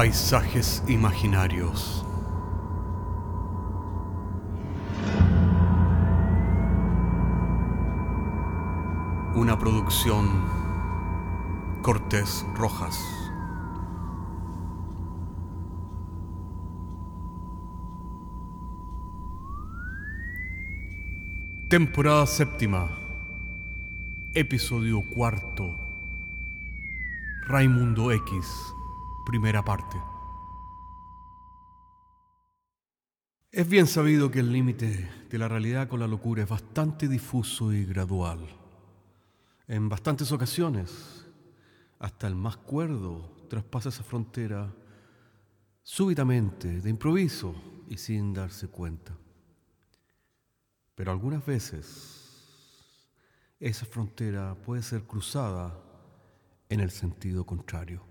Paisajes imaginarios. Una producción Cortés Rojas. Temporada séptima. Episodio cuarto. Raimundo X. Primera parte. Es bien sabido que el límite de la realidad con la locura es bastante difuso y gradual. En bastantes ocasiones, hasta el más cuerdo traspasa esa frontera súbitamente, de improviso y sin darse cuenta. Pero algunas veces esa frontera puede ser cruzada en el sentido contrario.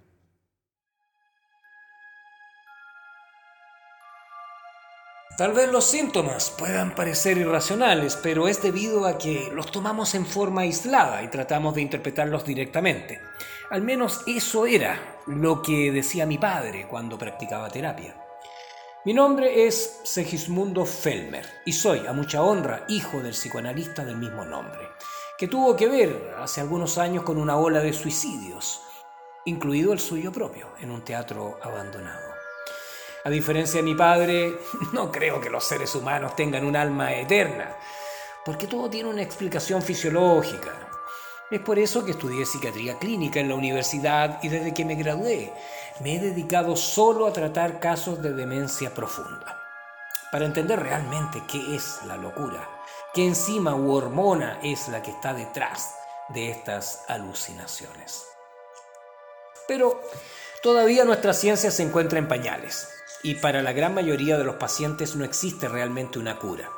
Tal vez los síntomas puedan parecer irracionales, pero es debido a que los tomamos en forma aislada y tratamos de interpretarlos directamente. Al menos eso era lo que decía mi padre cuando practicaba terapia. Mi nombre es Segismundo Felmer y soy, a mucha honra, hijo del psicoanalista del mismo nombre, que tuvo que ver hace algunos años con una ola de suicidios, incluido el suyo propio, en un teatro abandonado. A diferencia de mi padre, no creo que los seres humanos tengan un alma eterna, porque todo tiene una explicación fisiológica. Es por eso que estudié psiquiatría clínica en la universidad y desde que me gradué me he dedicado solo a tratar casos de demencia profunda. Para entender realmente qué es la locura, qué enzima u hormona es la que está detrás de estas alucinaciones. Pero todavía nuestra ciencia se encuentra en pañales y para la gran mayoría de los pacientes no existe realmente una cura.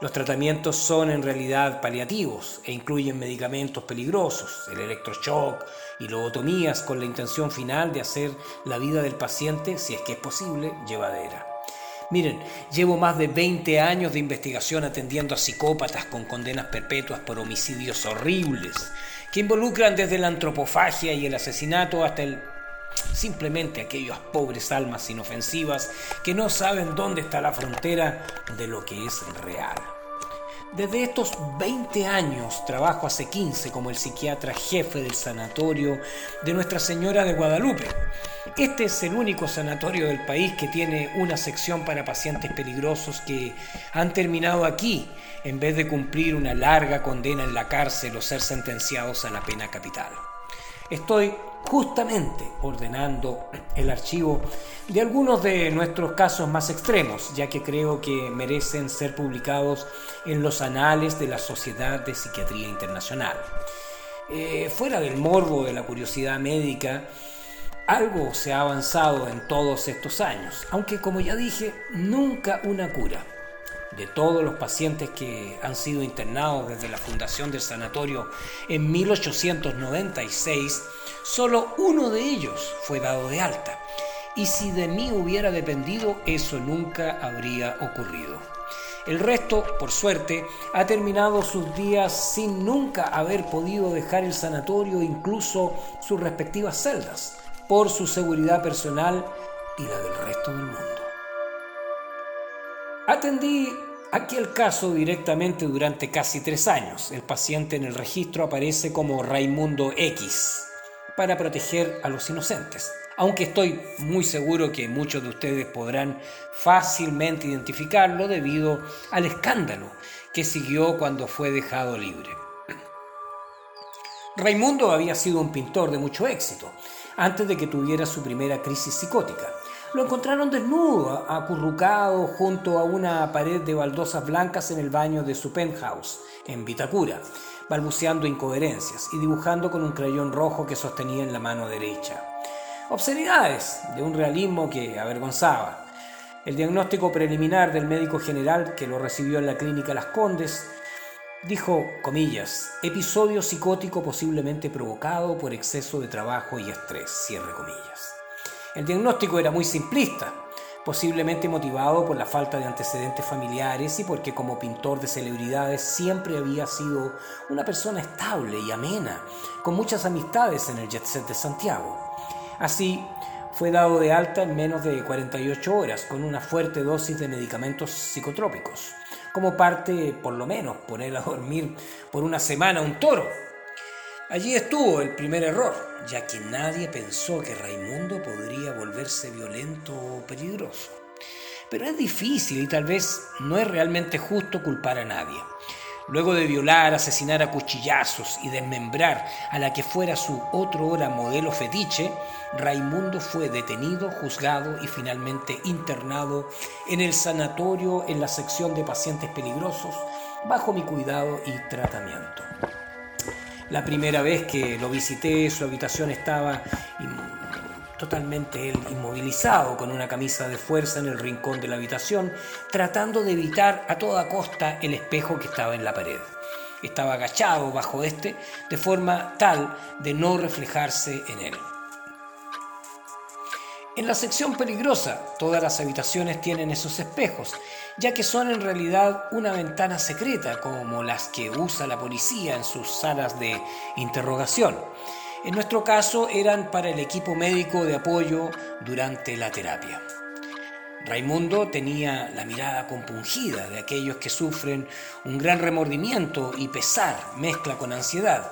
Los tratamientos son en realidad paliativos e incluyen medicamentos peligrosos, el electroshock y lobotomías con la intención final de hacer la vida del paciente, si es que es posible, llevadera. Miren, llevo más de 20 años de investigación atendiendo a psicópatas con condenas perpetuas por homicidios horribles, que involucran desde la antropofagia y el asesinato hasta el simplemente aquellas pobres almas inofensivas que no saben dónde está la frontera de lo que es real. Desde estos 20 años trabajo hace 15 como el psiquiatra jefe del sanatorio de Nuestra Señora de Guadalupe. Este es el único sanatorio del país que tiene una sección para pacientes peligrosos que han terminado aquí en vez de cumplir una larga condena en la cárcel o ser sentenciados a la pena capital. Estoy justamente ordenando el archivo de algunos de nuestros casos más extremos, ya que creo que merecen ser publicados en los anales de la Sociedad de Psiquiatría Internacional. Eh, fuera del morbo de la curiosidad médica, algo se ha avanzado en todos estos años, aunque como ya dije, nunca una cura de todos los pacientes que han sido internados desde la fundación del sanatorio en 1896, solo uno de ellos fue dado de alta. Y si de mí hubiera dependido, eso nunca habría ocurrido. El resto, por suerte, ha terminado sus días sin nunca haber podido dejar el sanatorio, incluso sus respectivas celdas, por su seguridad personal y la del resto del mundo. Atendí aquel caso directamente durante casi tres años. El paciente en el registro aparece como Raimundo X para proteger a los inocentes. Aunque estoy muy seguro que muchos de ustedes podrán fácilmente identificarlo debido al escándalo que siguió cuando fue dejado libre. Raimundo había sido un pintor de mucho éxito antes de que tuviera su primera crisis psicótica lo encontraron desnudo, acurrucado junto a una pared de baldosas blancas en el baño de su penthouse, en Vitacura, balbuceando incoherencias y dibujando con un crayón rojo que sostenía en la mano derecha. Obscenidades de un realismo que avergonzaba. El diagnóstico preliminar del médico general que lo recibió en la clínica Las Condes dijo, comillas, episodio psicótico posiblemente provocado por exceso de trabajo y estrés, cierre comillas. El diagnóstico era muy simplista, posiblemente motivado por la falta de antecedentes familiares y porque como pintor de celebridades siempre había sido una persona estable y amena, con muchas amistades en el jet set de Santiago. Así, fue dado de alta en menos de 48 horas con una fuerte dosis de medicamentos psicotrópicos, como parte, por lo menos, poner a dormir por una semana un toro. Allí estuvo el primer error, ya que nadie pensó que Raimundo podría volverse violento o peligroso. Pero es difícil y tal vez no es realmente justo culpar a nadie. Luego de violar, asesinar a cuchillazos y desmembrar a la que fuera su otro hora modelo fetiche, Raimundo fue detenido, juzgado y finalmente internado en el sanatorio en la sección de pacientes peligrosos bajo mi cuidado y tratamiento. La primera vez que lo visité, su habitación estaba totalmente inmovilizado, con una camisa de fuerza en el rincón de la habitación, tratando de evitar a toda costa el espejo que estaba en la pared. Estaba agachado bajo este, de forma tal de no reflejarse en él. En la sección peligrosa, todas las habitaciones tienen esos espejos, ya que son en realidad una ventana secreta como las que usa la policía en sus salas de interrogación. En nuestro caso eran para el equipo médico de apoyo durante la terapia. Raimundo tenía la mirada compungida de aquellos que sufren un gran remordimiento y pesar mezcla con ansiedad.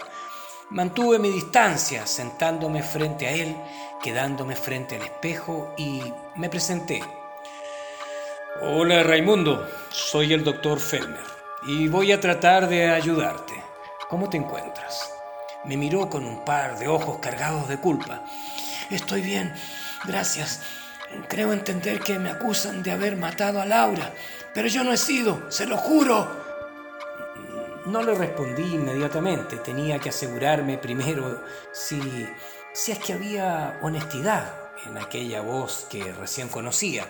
Mantuve mi distancia sentándome frente a él quedándome frente al espejo y me presenté. Hola Raimundo, soy el doctor Felmer y voy a tratar de ayudarte. ¿Cómo te encuentras? Me miró con un par de ojos cargados de culpa. Estoy bien, gracias. Creo entender que me acusan de haber matado a Laura, pero yo no he sido, se lo juro. No le respondí inmediatamente, tenía que asegurarme primero si si es que había honestidad en aquella voz que recién conocía,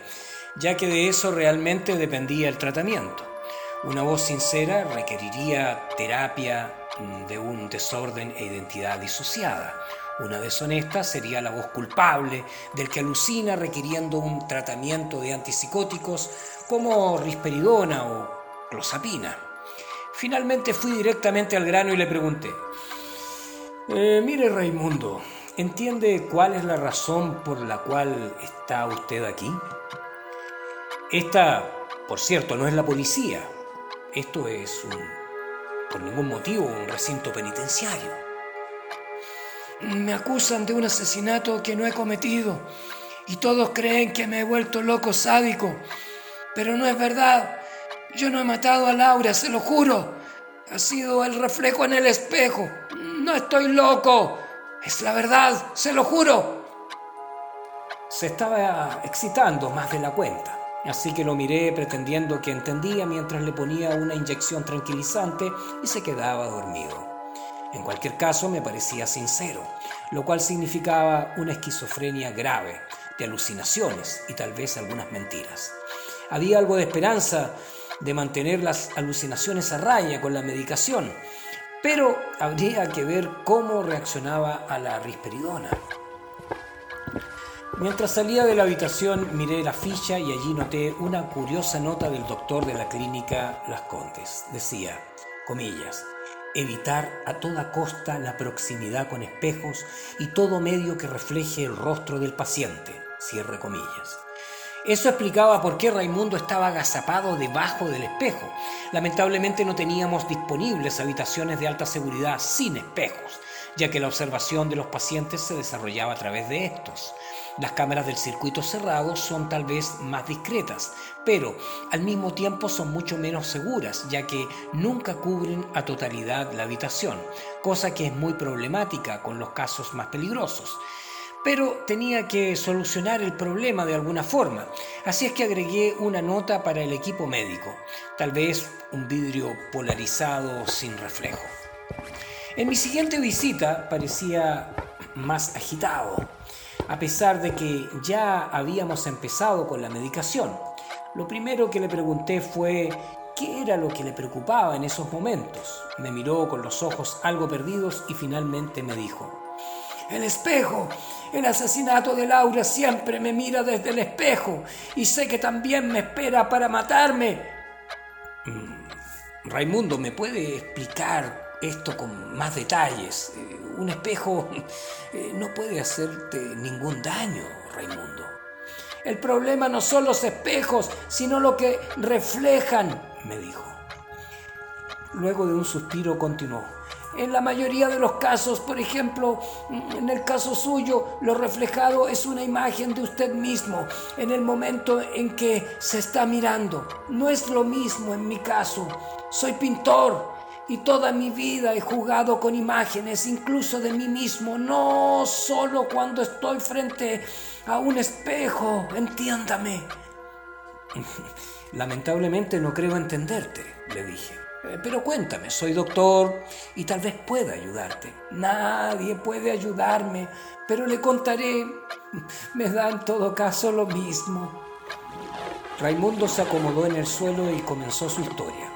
ya que de eso realmente dependía el tratamiento. Una voz sincera requeriría terapia mm, de un desorden e identidad disociada. Una deshonesta sería la voz culpable del que alucina requiriendo un tratamiento de antipsicóticos como risperidona o clozapina. Finalmente fui directamente al grano y le pregunté, eh, mire Raimundo, ¿Entiende cuál es la razón por la cual está usted aquí? Esta, por cierto, no es la policía. Esto es un, por ningún motivo un recinto penitenciario. Me acusan de un asesinato que no he cometido y todos creen que me he vuelto loco sádico. Pero no es verdad. Yo no he matado a Laura, se lo juro. Ha sido el reflejo en el espejo. No estoy loco. Es la verdad, se lo juro. Se estaba excitando más de la cuenta, así que lo miré pretendiendo que entendía mientras le ponía una inyección tranquilizante y se quedaba dormido. En cualquier caso, me parecía sincero, lo cual significaba una esquizofrenia grave, de alucinaciones y tal vez algunas mentiras. Había algo de esperanza de mantener las alucinaciones a raya con la medicación, pero habría que ver cómo reaccionaba a la risperidona. Mientras salía de la habitación miré la ficha y allí noté una curiosa nota del doctor de la clínica Las Condes. Decía, comillas, evitar a toda costa la proximidad con espejos y todo medio que refleje el rostro del paciente, cierre comillas. Eso explicaba por qué Raimundo estaba agazapado debajo del espejo. Lamentablemente no teníamos disponibles habitaciones de alta seguridad sin espejos, ya que la observación de los pacientes se desarrollaba a través de estos. Las cámaras del circuito cerrado son tal vez más discretas, pero al mismo tiempo son mucho menos seguras, ya que nunca cubren a totalidad la habitación, cosa que es muy problemática con los casos más peligrosos pero tenía que solucionar el problema de alguna forma. Así es que agregué una nota para el equipo médico, tal vez un vidrio polarizado sin reflejo. En mi siguiente visita parecía más agitado, a pesar de que ya habíamos empezado con la medicación. Lo primero que le pregunté fue qué era lo que le preocupaba en esos momentos. Me miró con los ojos algo perdidos y finalmente me dijo, el espejo. El asesinato de Laura siempre me mira desde el espejo y sé que también me espera para matarme. Mm, Raimundo, ¿me puede explicar esto con más detalles. Eh, un espejo eh, no puede hacerte ningún daño, Raimundo. El problema no son los espejos, sino lo que reflejan, me dijo. Luego de un suspiro continuó. En la mayoría de los casos, por ejemplo, en el caso suyo, lo reflejado es una imagen de usted mismo en el momento en que se está mirando. No es lo mismo en mi caso. Soy pintor y toda mi vida he jugado con imágenes, incluso de mí mismo, no solo cuando estoy frente a un espejo, entiéndame. Lamentablemente no creo entenderte, le dije. Eh, pero cuéntame, soy doctor y tal vez pueda ayudarte. Nadie puede ayudarme, pero le contaré. Me da en todo caso lo mismo. Raimundo se acomodó en el suelo y comenzó su historia.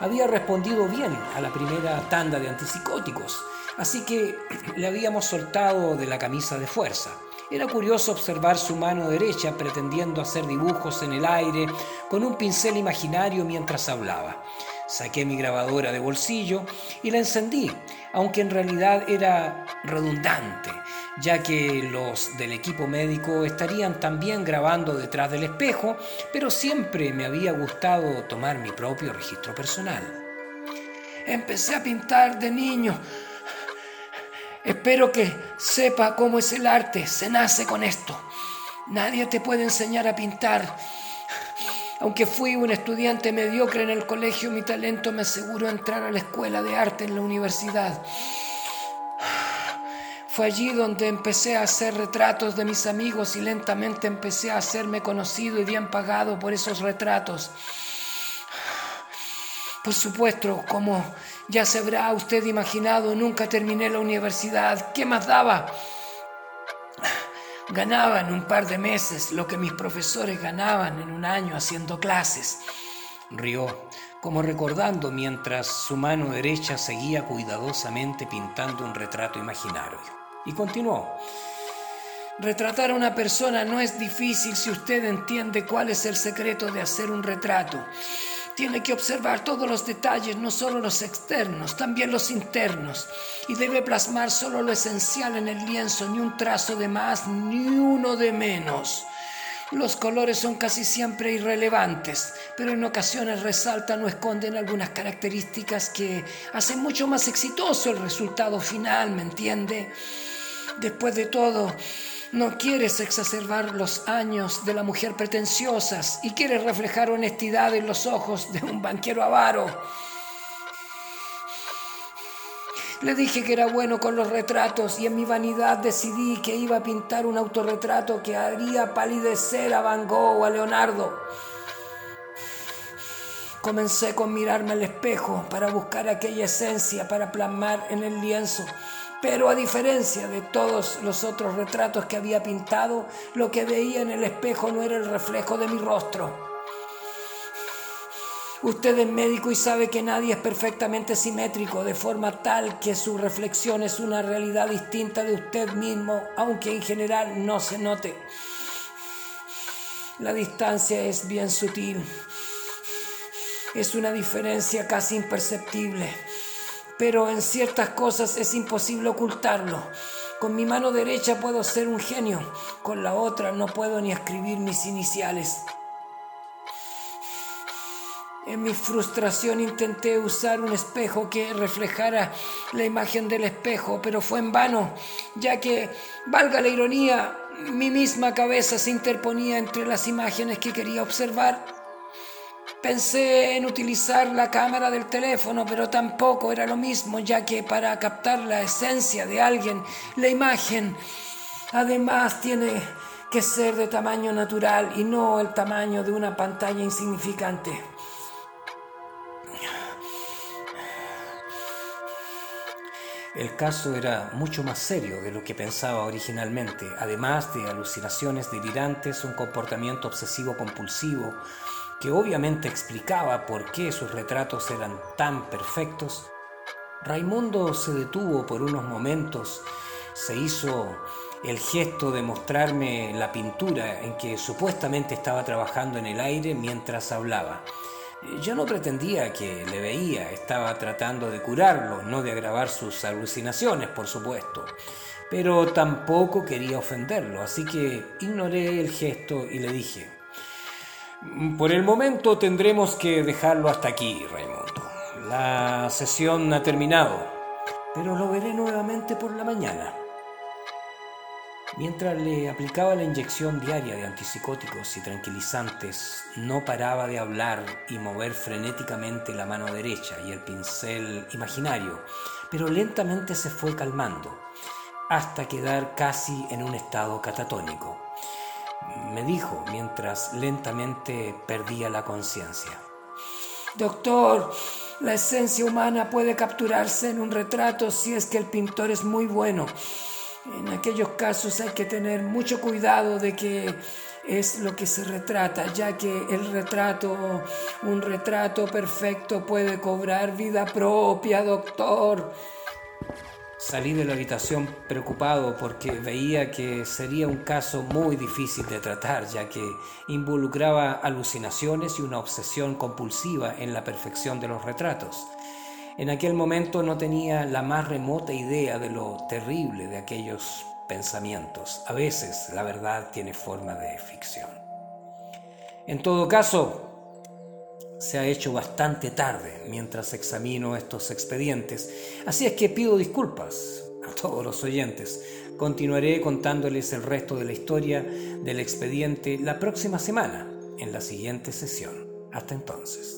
Había respondido bien a la primera tanda de antipsicóticos, así que le habíamos soltado de la camisa de fuerza. Era curioso observar su mano derecha pretendiendo hacer dibujos en el aire con un pincel imaginario mientras hablaba. Saqué mi grabadora de bolsillo y la encendí, aunque en realidad era redundante, ya que los del equipo médico estarían también grabando detrás del espejo, pero siempre me había gustado tomar mi propio registro personal. Empecé a pintar de niño. Espero que sepa cómo es el arte, se nace con esto. Nadie te puede enseñar a pintar aunque fui un estudiante mediocre en el colegio, mi talento me aseguró entrar a la escuela de arte en la universidad. Fue allí donde empecé a hacer retratos de mis amigos y lentamente empecé a hacerme conocido y bien pagado por esos retratos. Por supuesto, como ya se habrá usted imaginado, nunca terminé la universidad. ¿Qué más daba? Ganaba en un par de meses lo que mis profesores ganaban en un año haciendo clases. Rió, como recordando mientras su mano derecha seguía cuidadosamente pintando un retrato imaginario. Y continuó. Retratar a una persona no es difícil si usted entiende cuál es el secreto de hacer un retrato. Tiene que observar todos los detalles, no solo los externos, también los internos, y debe plasmar solo lo esencial en el lienzo, ni un trazo de más, ni uno de menos. Los colores son casi siempre irrelevantes, pero en ocasiones resaltan o esconden algunas características que hacen mucho más exitoso el resultado final, ¿me entiende? Después de todo, no quieres exacerbar los años de la mujer pretenciosas y quieres reflejar honestidad en los ojos de un banquero avaro. Le dije que era bueno con los retratos y en mi vanidad decidí que iba a pintar un autorretrato que haría palidecer a Van Gogh o a Leonardo. Comencé con mirarme al espejo para buscar aquella esencia para plasmar en el lienzo. Pero a diferencia de todos los otros retratos que había pintado, lo que veía en el espejo no era el reflejo de mi rostro. Usted es médico y sabe que nadie es perfectamente simétrico, de forma tal que su reflexión es una realidad distinta de usted mismo, aunque en general no se note. La distancia es bien sutil. Es una diferencia casi imperceptible pero en ciertas cosas es imposible ocultarlo. Con mi mano derecha puedo ser un genio, con la otra no puedo ni escribir mis iniciales. En mi frustración intenté usar un espejo que reflejara la imagen del espejo, pero fue en vano, ya que, valga la ironía, mi misma cabeza se interponía entre las imágenes que quería observar Pensé en utilizar la cámara del teléfono, pero tampoco era lo mismo, ya que para captar la esencia de alguien, la imagen además tiene que ser de tamaño natural y no el tamaño de una pantalla insignificante. El caso era mucho más serio de lo que pensaba originalmente, además de alucinaciones delirantes, un comportamiento obsesivo compulsivo, que obviamente explicaba por qué sus retratos eran tan perfectos, Raimundo se detuvo por unos momentos, se hizo el gesto de mostrarme la pintura en que supuestamente estaba trabajando en el aire mientras hablaba. Yo no pretendía que le veía, estaba tratando de curarlo, no de agravar sus alucinaciones, por supuesto. Pero tampoco quería ofenderlo, así que ignoré el gesto y le dije, por el momento tendremos que dejarlo hasta aquí, Raimundo. La sesión ha terminado, pero lo veré nuevamente por la mañana. Mientras le aplicaba la inyección diaria de antipsicóticos y tranquilizantes, no paraba de hablar y mover frenéticamente la mano derecha y el pincel imaginario, pero lentamente se fue calmando, hasta quedar casi en un estado catatónico. Me dijo mientras lentamente perdía la conciencia. Doctor, la esencia humana puede capturarse en un retrato si es que el pintor es muy bueno. En aquellos casos hay que tener mucho cuidado de que es lo que se retrata, ya que el retrato, un retrato perfecto puede cobrar vida propia, doctor. Salí de la habitación preocupado porque veía que sería un caso muy difícil de tratar, ya que involucraba alucinaciones y una obsesión compulsiva en la perfección de los retratos. En aquel momento no tenía la más remota idea de lo terrible de aquellos pensamientos. A veces la verdad tiene forma de ficción. En todo caso, se ha hecho bastante tarde mientras examino estos expedientes, así es que pido disculpas a todos los oyentes. Continuaré contándoles el resto de la historia del expediente la próxima semana, en la siguiente sesión. Hasta entonces.